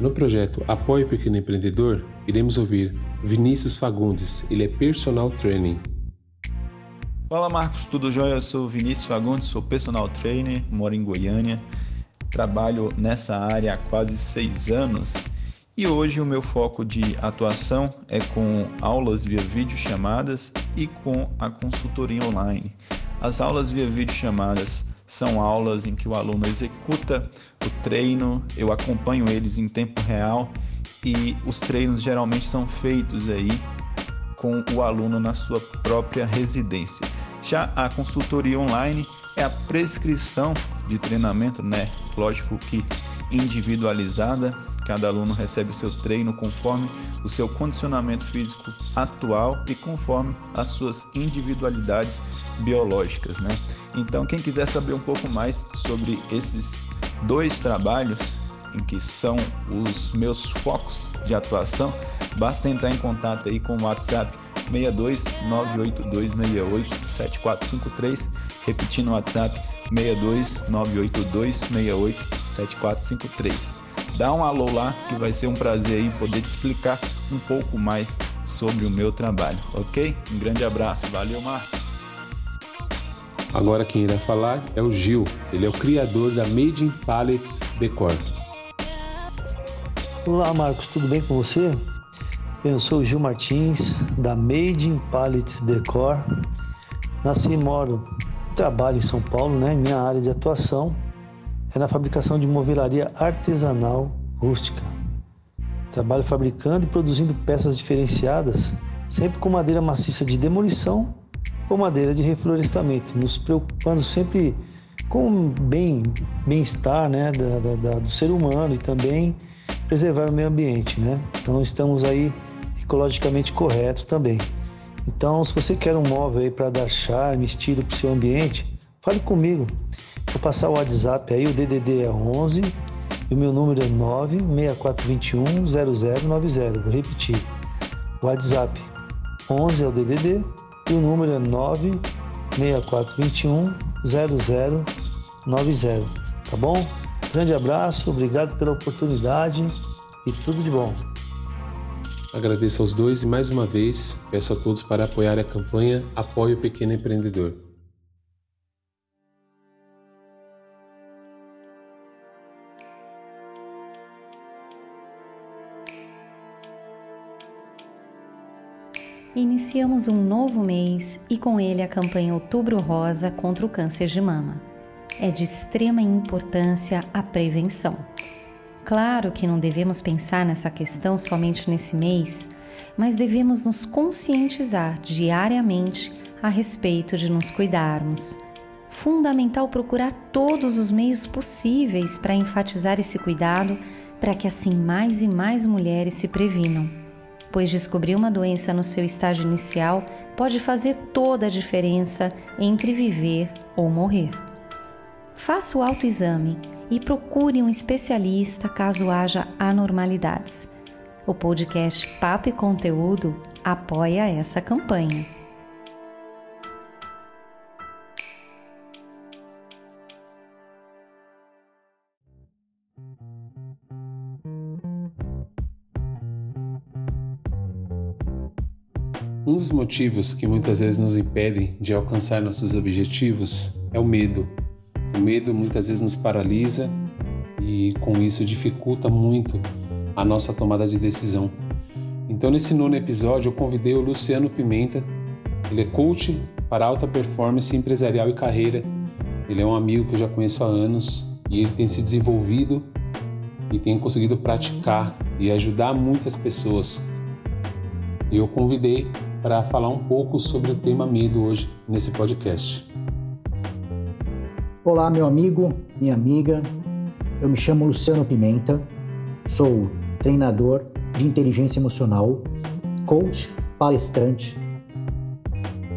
No projeto Apoio Pequeno Empreendedor, iremos ouvir Vinícius Fagundes, ele é personal training. Fala Marcos, tudo jóia? Eu sou Vinícius Fagundes, sou personal trainer, moro em Goiânia, trabalho nessa área há quase seis anos e hoje o meu foco de atuação é com aulas via vídeo chamadas e com a consultoria online. As aulas via vídeo chamadas são aulas em que o aluno executa o treino, eu acompanho eles em tempo real e os treinos geralmente são feitos aí com o aluno na sua própria residência. Já a consultoria online é a prescrição de treinamento, né? Lógico que individualizada, cada aluno recebe o seu treino conforme o seu condicionamento físico atual e conforme as suas individualidades biológicas, né? Então, quem quiser saber um pouco mais sobre esses dois trabalhos, em que são os meus focos de atuação, basta entrar em contato aí com o WhatsApp 62 98268 7453, repetindo o WhatsApp 62 982 68 7453. Dá um alô lá que vai ser um prazer aí poder te explicar um pouco mais sobre o meu trabalho, ok? Um grande abraço, valeu Marcos! Agora quem irá falar é o Gil, ele é o criador da Made in Pallets Decor. Olá Marcos, tudo bem com você? Eu sou o Gil Martins, da Made in Pallets Decor. Nasci e moro, trabalho em São Paulo, né? Minha área de atuação é na fabricação de movelaria artesanal rústica. Trabalho fabricando e produzindo peças diferenciadas, sempre com madeira maciça de demolição ou madeira de reflorestamento, nos preocupando sempre com o bem, bem-estar né, da, da, do ser humano e também preservar o meio ambiente. Né? Então estamos aí ecologicamente correto também. Então, se você quer um móvel para dar charme, estilo para o seu ambiente, fale comigo. Vou passar o WhatsApp aí, o DDD é 11 e o meu número é 96421 0090. Vou repetir. WhatsApp 11 é o DDD e o número é 96421 0090. Tá bom? Grande abraço, obrigado pela oportunidade e tudo de bom. Agradeço aos dois e mais uma vez peço a todos para apoiar a campanha Apoio o Pequeno Empreendedor. Iniciamos um novo mês e com ele a campanha Outubro Rosa contra o câncer de mama. É de extrema importância a prevenção. Claro que não devemos pensar nessa questão somente nesse mês, mas devemos nos conscientizar diariamente a respeito de nos cuidarmos. Fundamental procurar todos os meios possíveis para enfatizar esse cuidado, para que assim mais e mais mulheres se previnam pois descobrir uma doença no seu estágio inicial pode fazer toda a diferença entre viver ou morrer. Faça o autoexame e procure um especialista caso haja anormalidades. O podcast Papo e Conteúdo apoia essa campanha. Um dos motivos que muitas vezes nos impedem de alcançar nossos objetivos é o medo. O medo muitas vezes nos paralisa e com isso dificulta muito a nossa tomada de decisão. Então, nesse nono episódio, eu convidei o Luciano Pimenta. Ele é coach para alta performance empresarial e carreira. Ele é um amigo que eu já conheço há anos e ele tem se desenvolvido e tem conseguido praticar e ajudar muitas pessoas. Eu convidei para falar um pouco sobre o tema medo hoje nesse podcast. Olá, meu amigo, minha amiga. Eu me chamo Luciano Pimenta, sou treinador de inteligência emocional, coach, palestrante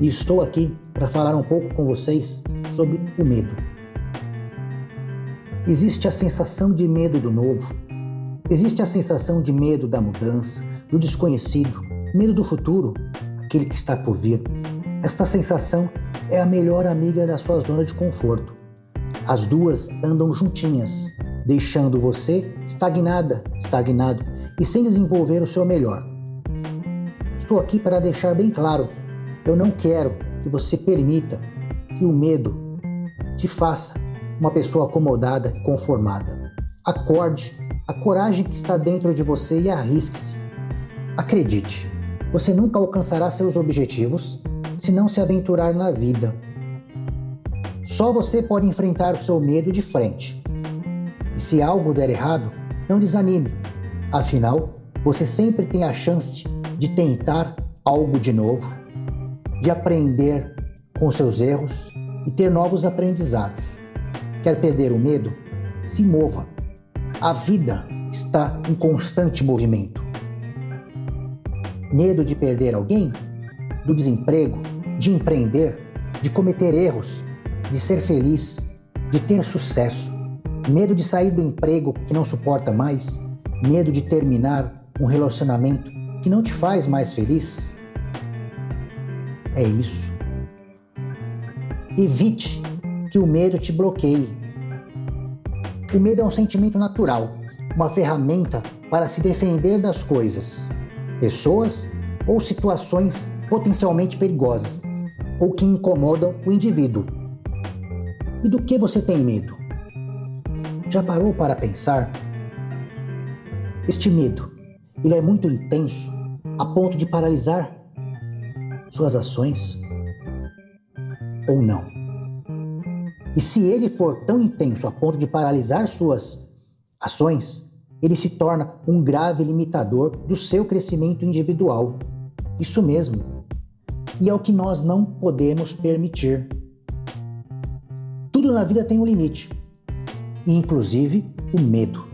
e estou aqui para falar um pouco com vocês sobre o medo. Existe a sensação de medo do novo, existe a sensação de medo da mudança, do desconhecido, medo do futuro, aquele que está por vir. Esta sensação é a melhor amiga da sua zona de conforto. As duas andam juntinhas, deixando você estagnada, estagnado e sem desenvolver o seu melhor. Estou aqui para deixar bem claro: eu não quero que você permita que o medo te faça uma pessoa acomodada e conformada. Acorde a coragem que está dentro de você e arrisque-se. Acredite, você nunca alcançará seus objetivos se não se aventurar na vida. Só você pode enfrentar o seu medo de frente. E se algo der errado, não desanime. Afinal, você sempre tem a chance de tentar algo de novo, de aprender com seus erros e ter novos aprendizados. Quer perder o medo? Se mova. A vida está em constante movimento medo de perder alguém, do desemprego, de empreender, de cometer erros, de ser feliz, de ter sucesso, medo de sair do emprego que não suporta mais, medo de terminar um relacionamento que não te faz mais feliz? É isso. Evite que o medo te bloqueie. O medo é um sentimento natural, uma ferramenta para se defender das coisas pessoas ou situações potencialmente perigosas ou que incomodam o indivíduo. E do que você tem medo? Já parou para pensar? Este medo, ele é muito intenso a ponto de paralisar suas ações ou não? E se ele for tão intenso a ponto de paralisar suas ações, ele se torna um grave limitador do seu crescimento individual. Isso mesmo. E é o que nós não podemos permitir. Tudo na vida tem um limite, inclusive o medo.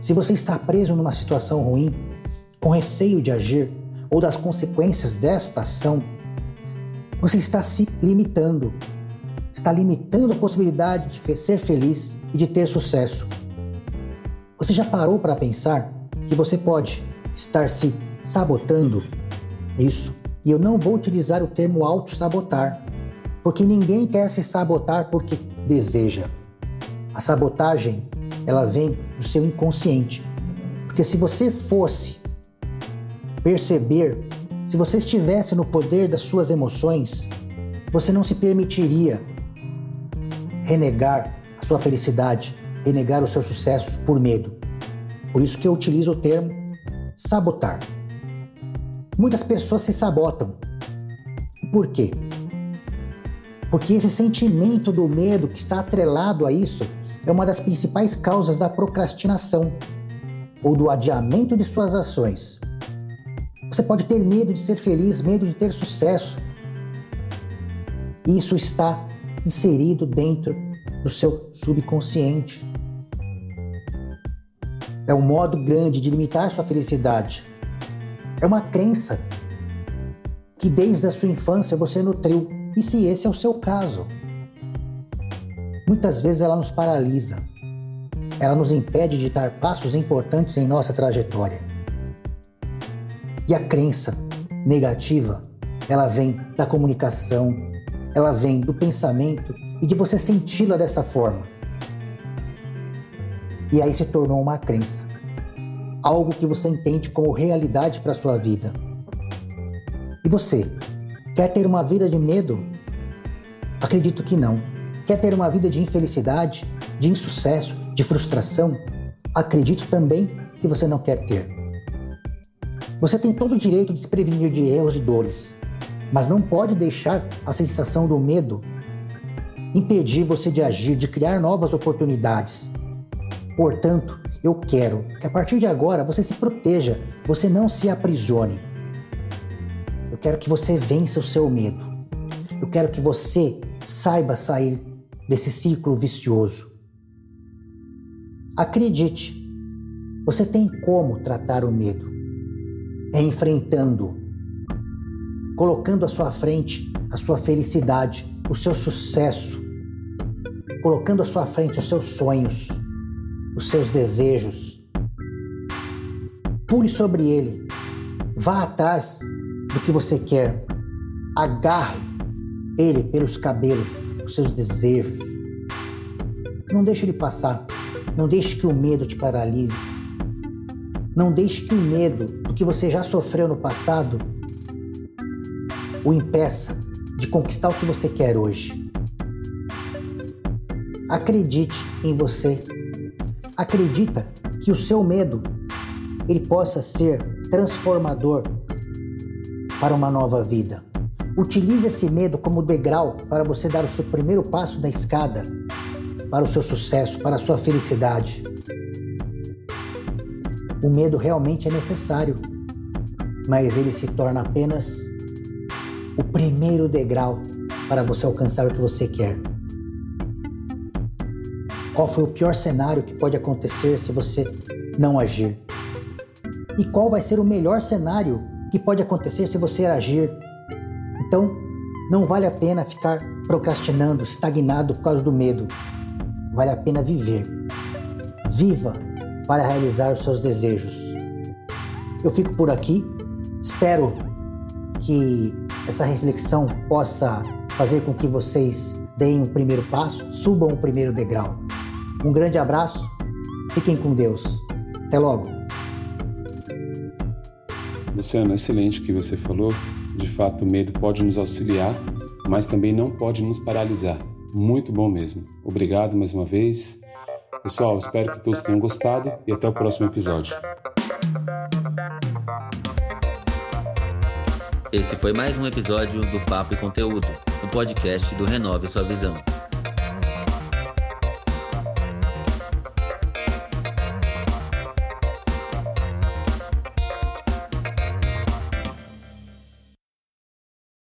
Se você está preso numa situação ruim, com receio de agir ou das consequências desta ação, você está se limitando, está limitando a possibilidade de ser feliz e de ter sucesso. Você já parou para pensar que você pode estar se sabotando? Isso. E eu não vou utilizar o termo auto-sabotar, porque ninguém quer se sabotar porque deseja. A sabotagem, ela vem do seu inconsciente. Porque se você fosse perceber, se você estivesse no poder das suas emoções, você não se permitiria renegar a sua felicidade, renegar o seu sucesso por medo. Por isso que eu utilizo o termo sabotar. Muitas pessoas se sabotam. Por quê? Porque esse sentimento do medo que está atrelado a isso é uma das principais causas da procrastinação ou do adiamento de suas ações. Você pode ter medo de ser feliz, medo de ter sucesso. Isso está inserido dentro do seu subconsciente. É um modo grande de limitar sua felicidade. É uma crença que desde a sua infância você nutriu. E se esse é o seu caso? Muitas vezes ela nos paralisa. Ela nos impede de dar passos importantes em nossa trajetória. E a crença negativa, ela vem da comunicação, ela vem do pensamento e de você senti-la dessa forma. E aí se tornou uma crença, algo que você entende como realidade para sua vida. E você? Quer ter uma vida de medo? Acredito que não. Quer ter uma vida de infelicidade, de insucesso, de frustração? Acredito também que você não quer ter. Você tem todo o direito de se prevenir de erros e dores, mas não pode deixar a sensação do medo impedir você de agir, de criar novas oportunidades. Portanto, eu quero que a partir de agora você se proteja, você não se aprisione. Eu quero que você vença o seu medo. Eu quero que você saiba sair desse ciclo vicioso. Acredite, você tem como tratar o medo. É enfrentando, colocando à sua frente a sua felicidade, o seu sucesso, colocando à sua frente os seus sonhos, os seus desejos. Pule sobre ele, vá atrás do que você quer, agarre ele pelos cabelos, os seus desejos. Não deixe ele passar, não deixe que o medo te paralise. Não deixe que o medo do que você já sofreu no passado o impeça de conquistar o que você quer hoje. Acredite em você. Acredita que o seu medo ele possa ser transformador para uma nova vida. Utilize esse medo como degrau para você dar o seu primeiro passo da escada para o seu sucesso, para a sua felicidade. O medo realmente é necessário, mas ele se torna apenas o primeiro degrau para você alcançar o que você quer. Qual foi o pior cenário que pode acontecer se você não agir? E qual vai ser o melhor cenário que pode acontecer se você agir? Então, não vale a pena ficar procrastinando, estagnado por causa do medo. Vale a pena viver. Viva para realizar os seus desejos. Eu fico por aqui. Espero que essa reflexão possa fazer com que vocês deem um primeiro passo, subam o primeiro degrau. Um grande abraço, fiquem com Deus. Até logo. Luciano, excelente o que você falou. De fato, o medo pode nos auxiliar, mas também não pode nos paralisar. Muito bom mesmo. Obrigado mais uma vez. Pessoal, espero que todos tenham gostado e até o próximo episódio. Esse foi mais um episódio do Papo e Conteúdo, o um podcast do Renove Sua Visão.